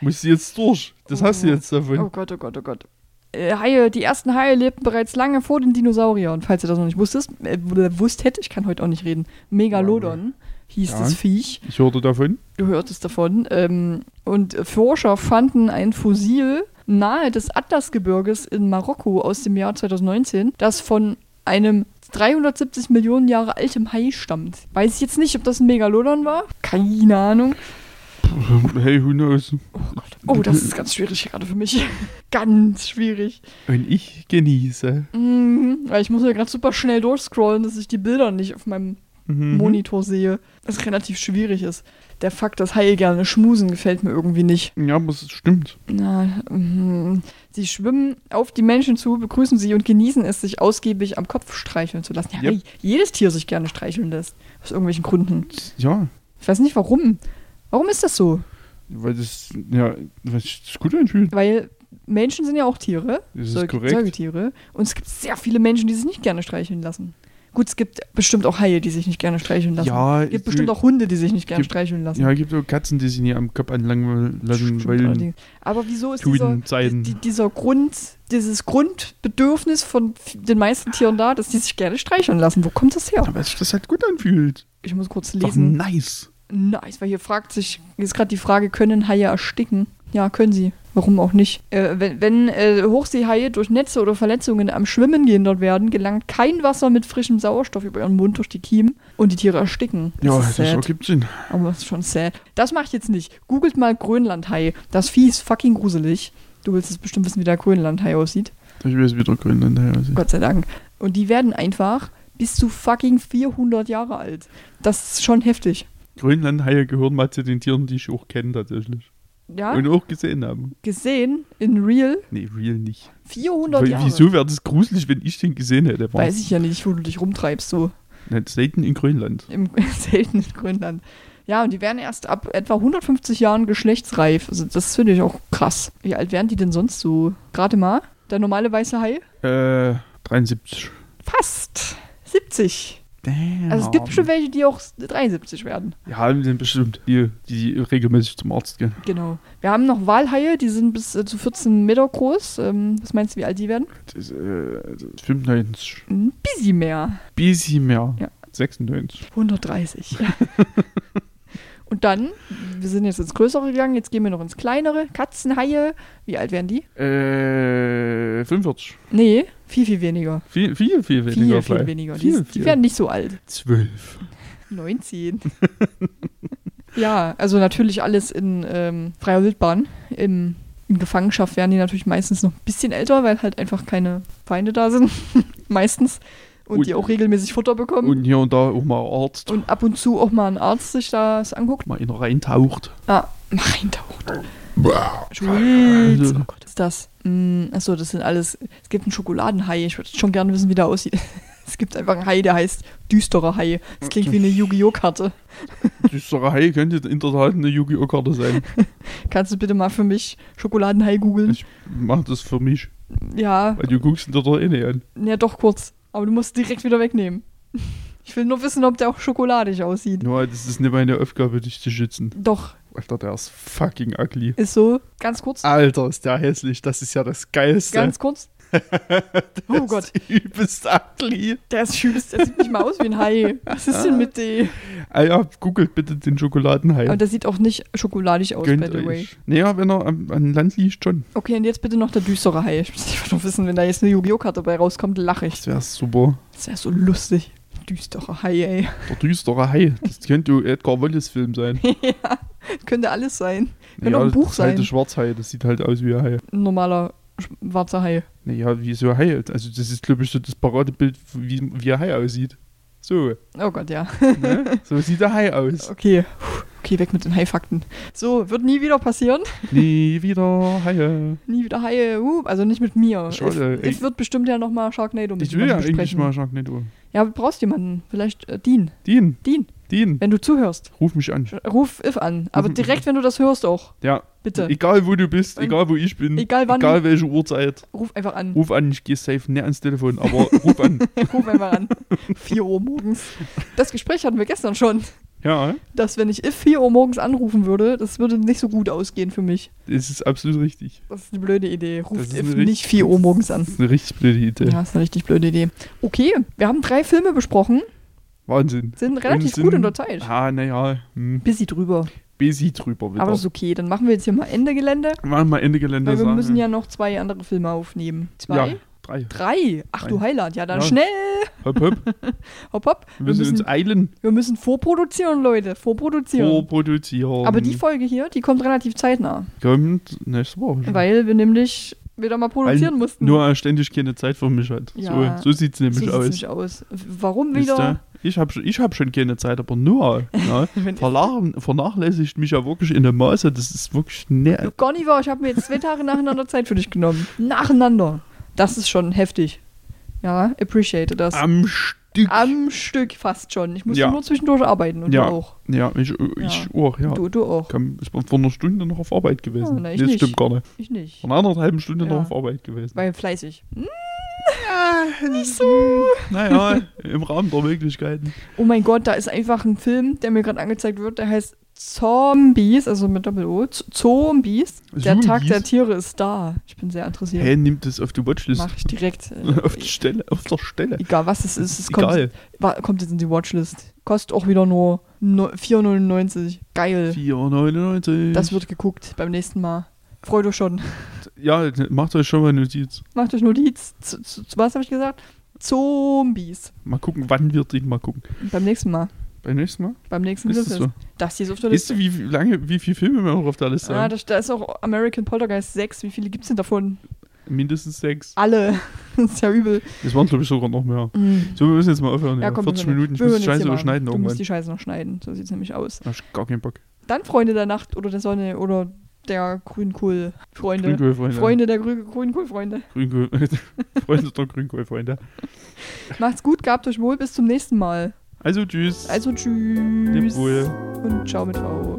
Musst du jetzt durch. Das hast du Oh. jetzt davon. Oh Gott, oh Gott, oh Gott. Äh, Haie, die ersten Haie lebten bereits lange vor den Dinosauriern. Falls ihr das noch nicht wusstet, äh, wusstet, ich kann heute auch nicht reden. Megalodon hieß Ja. das Viech. Ich hörte davon. Du hörtest davon. Ähm, und Forscher fanden ein Fossil nahe des Atlasgebirges in Marokko aus dem Jahr 2019, das von einem 370 Millionen Jahre altem Hai stammt. Weiß ich jetzt nicht, ob das ein Megalodon war. Keine Ahnung. Hey, who knows? Oh Gott. Oh, das ist ganz schwierig gerade für mich. ganz schwierig. Und ich genieße. Mhm, weil ich muss ja gerade super schnell durchscrollen, dass ich die Bilder nicht auf meinem Mhm. Monitor sehe. Was relativ schwierig ist. Der Fakt, dass Haie gerne schmusen, gefällt mir irgendwie nicht. Ja, aber es stimmt. Na, mhm. sie schwimmen auf die Menschen zu, begrüßen sie und genießen es, sich ausgiebig am Kopf streicheln zu lassen. Ja, Yep. jedes Tier sich gerne streicheln lässt. Aus irgendwelchen Gründen. Ja, Ich weiß nicht warum. Warum ist das so? weil das, ja, was sich gut anfühlt. Weil Menschen sind ja auch Tiere. Das ist korrekt. Säugetiere. Und es gibt sehr viele Menschen, die sich nicht gerne streicheln lassen. Gut, es gibt bestimmt auch Haie, die sich nicht gerne streicheln lassen. Ja, es gibt es bestimmt auch Hunde, die sich nicht gerne gibt- streicheln lassen. Ja, es gibt auch Katzen, die sich nie am Kopf anlangen lassen, weil. Aber wieso ist dieser, die, dieser Grund, dieses Grundbedürfnis von den meisten Tieren da, dass die sich gerne streicheln lassen? Wo kommt das her? Aber sich das halt gut anfühlt. Ich muss kurz Doch lesen. nice. Nice, weil hier fragt sich, ist gerade die Frage, können Haie ersticken? Ja, können sie. Warum auch nicht? Äh, wenn wenn äh, Hochseehaie durch Netze oder Verletzungen am Schwimmen gehindert werden, gelangt kein Wasser mit frischem Sauerstoff über ihren Mund durch die Kiemen und die Tiere ersticken. Das Ja, ist das ergibt Sinn. Aber das ist schon sad. Das mache ich jetzt nicht. Googelt mal Grönlandhai. Das Vieh ist fucking gruselig. Du willst jetzt bestimmt wissen, wie der Grönlandhai aussieht. Ich weiß wieder Grönland her. Also. Gott sei Dank. Und die werden einfach bis zu fucking 400 Jahre alt. Das ist schon heftig. Grönlandhaie gehören mal zu den Tieren, die ich auch kenne tatsächlich. Ja, Und auch gesehen haben. gesehen in real Nee, real nicht. 400 Weil, Jahre. wieso wäre das gruselig, wenn ich den gesehen hätte? War Weiß ich ja nicht, wo du dich rumtreibst, so Nicht selten in Grönland. im seltenen Grönland. Ja, und die werden erst ab etwa 150 Jahren geschlechtsreif. Also das finde ich auch krass. Wie alt werden die denn sonst so? Gerade mal? Der normale weiße Hai? Äh, 73. Fast 70. Damn. Also es gibt bestimmt welche, die auch 73 werden. Ja, die sind bestimmt. Die, die regelmäßig zum Arzt gehen. Genau. Wir haben noch Walhaie, die sind bis äh, zu 14 Meter groß. Ähm, was meinst du, wie alt die werden? Das, äh, das 95. Ein bisschen mehr. Bisschen mehr. Ja. 96. 130. Und dann, wir sind jetzt ins Größere gegangen, jetzt gehen wir noch ins Kleinere. Katzenhaie, wie alt werden die? Äh, 45. Nee, viel, viel weniger. Viel, viel, viel weniger. Viel, viel weniger. Die, Viel, die viel. werden nicht so alt. 12. 19. ja, also natürlich alles in ähm, freier Wildbahn. Im, in Gefangenschaft werden die natürlich meistens noch ein bisschen älter, weil halt einfach keine Feinde da sind. meistens. Und, Und- die auch regelmäßig Futter bekommen. Und, Und hier und da auch mal Arzt. ab und zu auch mal ein Arzt sich das anguckt. mal einer reintaucht. Ah, reintaucht. Sweet. Also- Oh Gott, was ist das? Mm, achso, das sind alles. Es gibt einen Schokoladenhai. Ich würde schon gerne wissen, wie der aussieht. Es gibt einfach einen Hai, der heißt düsterer Hai. Das klingt wie eine Yu-Gi-Oh! Karte. Düstere Hai könnte in der Tat eine Yu-Gi-Oh! Karte sein. Kannst du bitte mal für mich Schokoladenhai googeln? Ich mach das für mich. Ja, Weil du guckst ihn dir doch eh nicht an. ja, doch kurz. Aber du musst direkt wieder wegnehmen. Ich will nur wissen, ob der auch schokoladig aussieht. Nur, das ist nicht meine Aufgabe, dich zu schützen. Doch, Alter, der ist fucking ugly. ist so. Ganz kurz. Alter, ist der hässlich. Das ist ja das Geilste. Ganz kurz. Oh Gott, Das übelst ugly. der ist schüß. Der sieht nicht mal aus wie ein Hai. Was ist denn mit dem? Ah ja, googelt bitte den Schokoladenhai. Aber der sieht auch nicht schokoladig aus, by Gönnt the way. euch. Naja, wenn er am, an Land liegt, schon. Okay, und jetzt bitte noch der düstere Hai. Ich muss nicht wissen, wenn da jetzt eine Yu-Gi-Oh! Karte dabei rauskommt, lache ich. Das wäre super. Das wäre so lustig. Düsterer Hai, ey. Der düstere Hai. Das könnte Edgar Wallace Film sein. ja, könnte alles sein. Könnte auch ein das Buch ist halt sein. der Schwarzhai. Das sieht halt aus wie ein Hai. Ein normaler schwarzer Hai. Naja, wie so ein Hai. Also das ist, glaube ich, so das Paradebild, wie, wie ein Hai aussieht. So, Oh Gott, ja. ne? so sieht der Hai aus. Okay. Okay, weg mit den Hai-Fakten. So, wird nie wieder passieren. Nie wieder Haie. Nie wieder Haie. Uh, also nicht mit mir. Schade, Ich, ich wird bestimmt ja nochmal Sharknado mit Ich will ja eigentlich mal Sharknado. Ja, du brauchst jemanden. Vielleicht äh, Dean. Dean. Dean. Den, Wenn du zuhörst, ruf mich an. ruf If an. Aber Ruf- direkt, wenn du das hörst auch. Ja, Bitte. egal wo du bist, egal wo ich bin, Egal wann. egal welche Uhrzeit, Ruf einfach an. ruf an, ich gehe safe näher ans Telefon, aber ruf an. Ruf einfach an. 4 Uhr morgens. Das Gespräch hatten wir gestern schon. Ja, Dass wenn ich If 4 Uhr morgens anrufen würde, das würde nicht so gut ausgehen für mich. das ist absolut richtig. Das ist eine blöde Idee. Das Ruft ist If richtig- nicht 4 Uhr morgens an. Das ist eine richtig blöde Idee. Ja, ist eine richtig blöde Idee. Okay, wir haben drei Filme besprochen, Wahnsinn. sind relativ Und gut Zeit. Ah, naja, hm, Busy drüber. busy drüber wieder. Aber das ist okay. Dann machen wir jetzt hier mal Ende Gelände, Machen wir Ende Gelände weil wir sagen. müssen ja noch zwei andere Filme aufnehmen. Zwei? Ja, drei. Drei? Ach du Drei. Heiland. Ja, dann Ja. schnell. Hopp, hopp. Hopp, hopp. Wir Wir müssen uns eilen, wir müssen vorproduzieren, Leute. Vorproduzieren. vorproduzieren. Aber die Folge hier, die kommt relativ zeitnah. kommt nächste Woche. Weil wir nämlich wieder mal produzieren Weil mussten. nur ständig keine Zeit für mich hat. Ja. So, so sieht es nämlich aus. nämlich aus. Warum wieder? Ich habe ich hab schon keine Zeit, aber nur. Verlachen, vernachlässigt mich ja wirklich in dem Maße. Das ist wirklich ne, Gar nicht wahr. Ich habe mir jetzt zwei Tage nacheinander Zeit für dich genommen. Nacheinander. Das ist schon heftig. Ja, appreciate das. am Stück. Am Stück fast schon. Ich musste Ja. nur zwischendurch arbeiten und Ja. du auch. Ja, ich, ich auch, ja. Du, du auch. Komm, ich bin vor einer Stunde noch auf Arbeit gewesen. Ja, na, ich das nicht. stimmt gar nicht. Ich nicht. Vor einer anderthalben Stunde Ja. noch auf Arbeit gewesen. Weil fleißig. Hm? nicht so. Naja, im Rahmen der Möglichkeiten. Oh mein Gott, da ist einfach ein Film, der mir gerade angezeigt wird, der heißt Zombies, also mit Doppel-O. Zombies. Der? Tag der Tiere ist da. Ich bin sehr interessiert. Hä, nimmt das auf die Watchlist. Mach ich direkt. Äh, auf die Stelle, auf der Stelle. egal was es ist, es Egal. kommt, kommt jetzt in die Watchlist. Kostet auch wieder nur no- 4,99. Geil. 4,99. Das wird geguckt beim nächsten Mal. Freut euch schon. Ja, macht euch schon mal Notiz. Macht euch Notiz. Z z was habe ich gesagt? Zombies. Mal gucken, wann wir den mal gucken. Beim nächsten Mal. Beim nächsten Mal? Beim nächsten Ist das Filmfest. so? Das hier ist auf der Liste. du, wie wie lange, wie viele Filme wir noch auf der Liste Ah, haben? da, da ist auch American Poltergeist 6. Wie viele gibt es denn davon? Mindestens sechs. Alle. Das ist ja übel. Das waren, glaube ich, sogar noch mehr. Mhm. So, wir müssen jetzt mal aufhören. Ja, Ja, komm, 40 wir hören- Minuten. Ich muss die Scheiße noch schneiden Du irgendwann. musst die Scheiße noch schneiden. So sieht es nämlich aus. Da hab ich gar keinen Bock. Dann Freunde der Nacht oder der Sonne oder der Grünkohl-Freunde. Grünkohl-Freunde. Freunde der Grü Grünkohl-Freunde. Grünkohl. Freunde der Grünkohl-Freunde. Macht's gut, gehabt euch wohl. Bis zum nächsten Mal. Also, tschüss. Also tschüss. wohl. Und ciao mit V.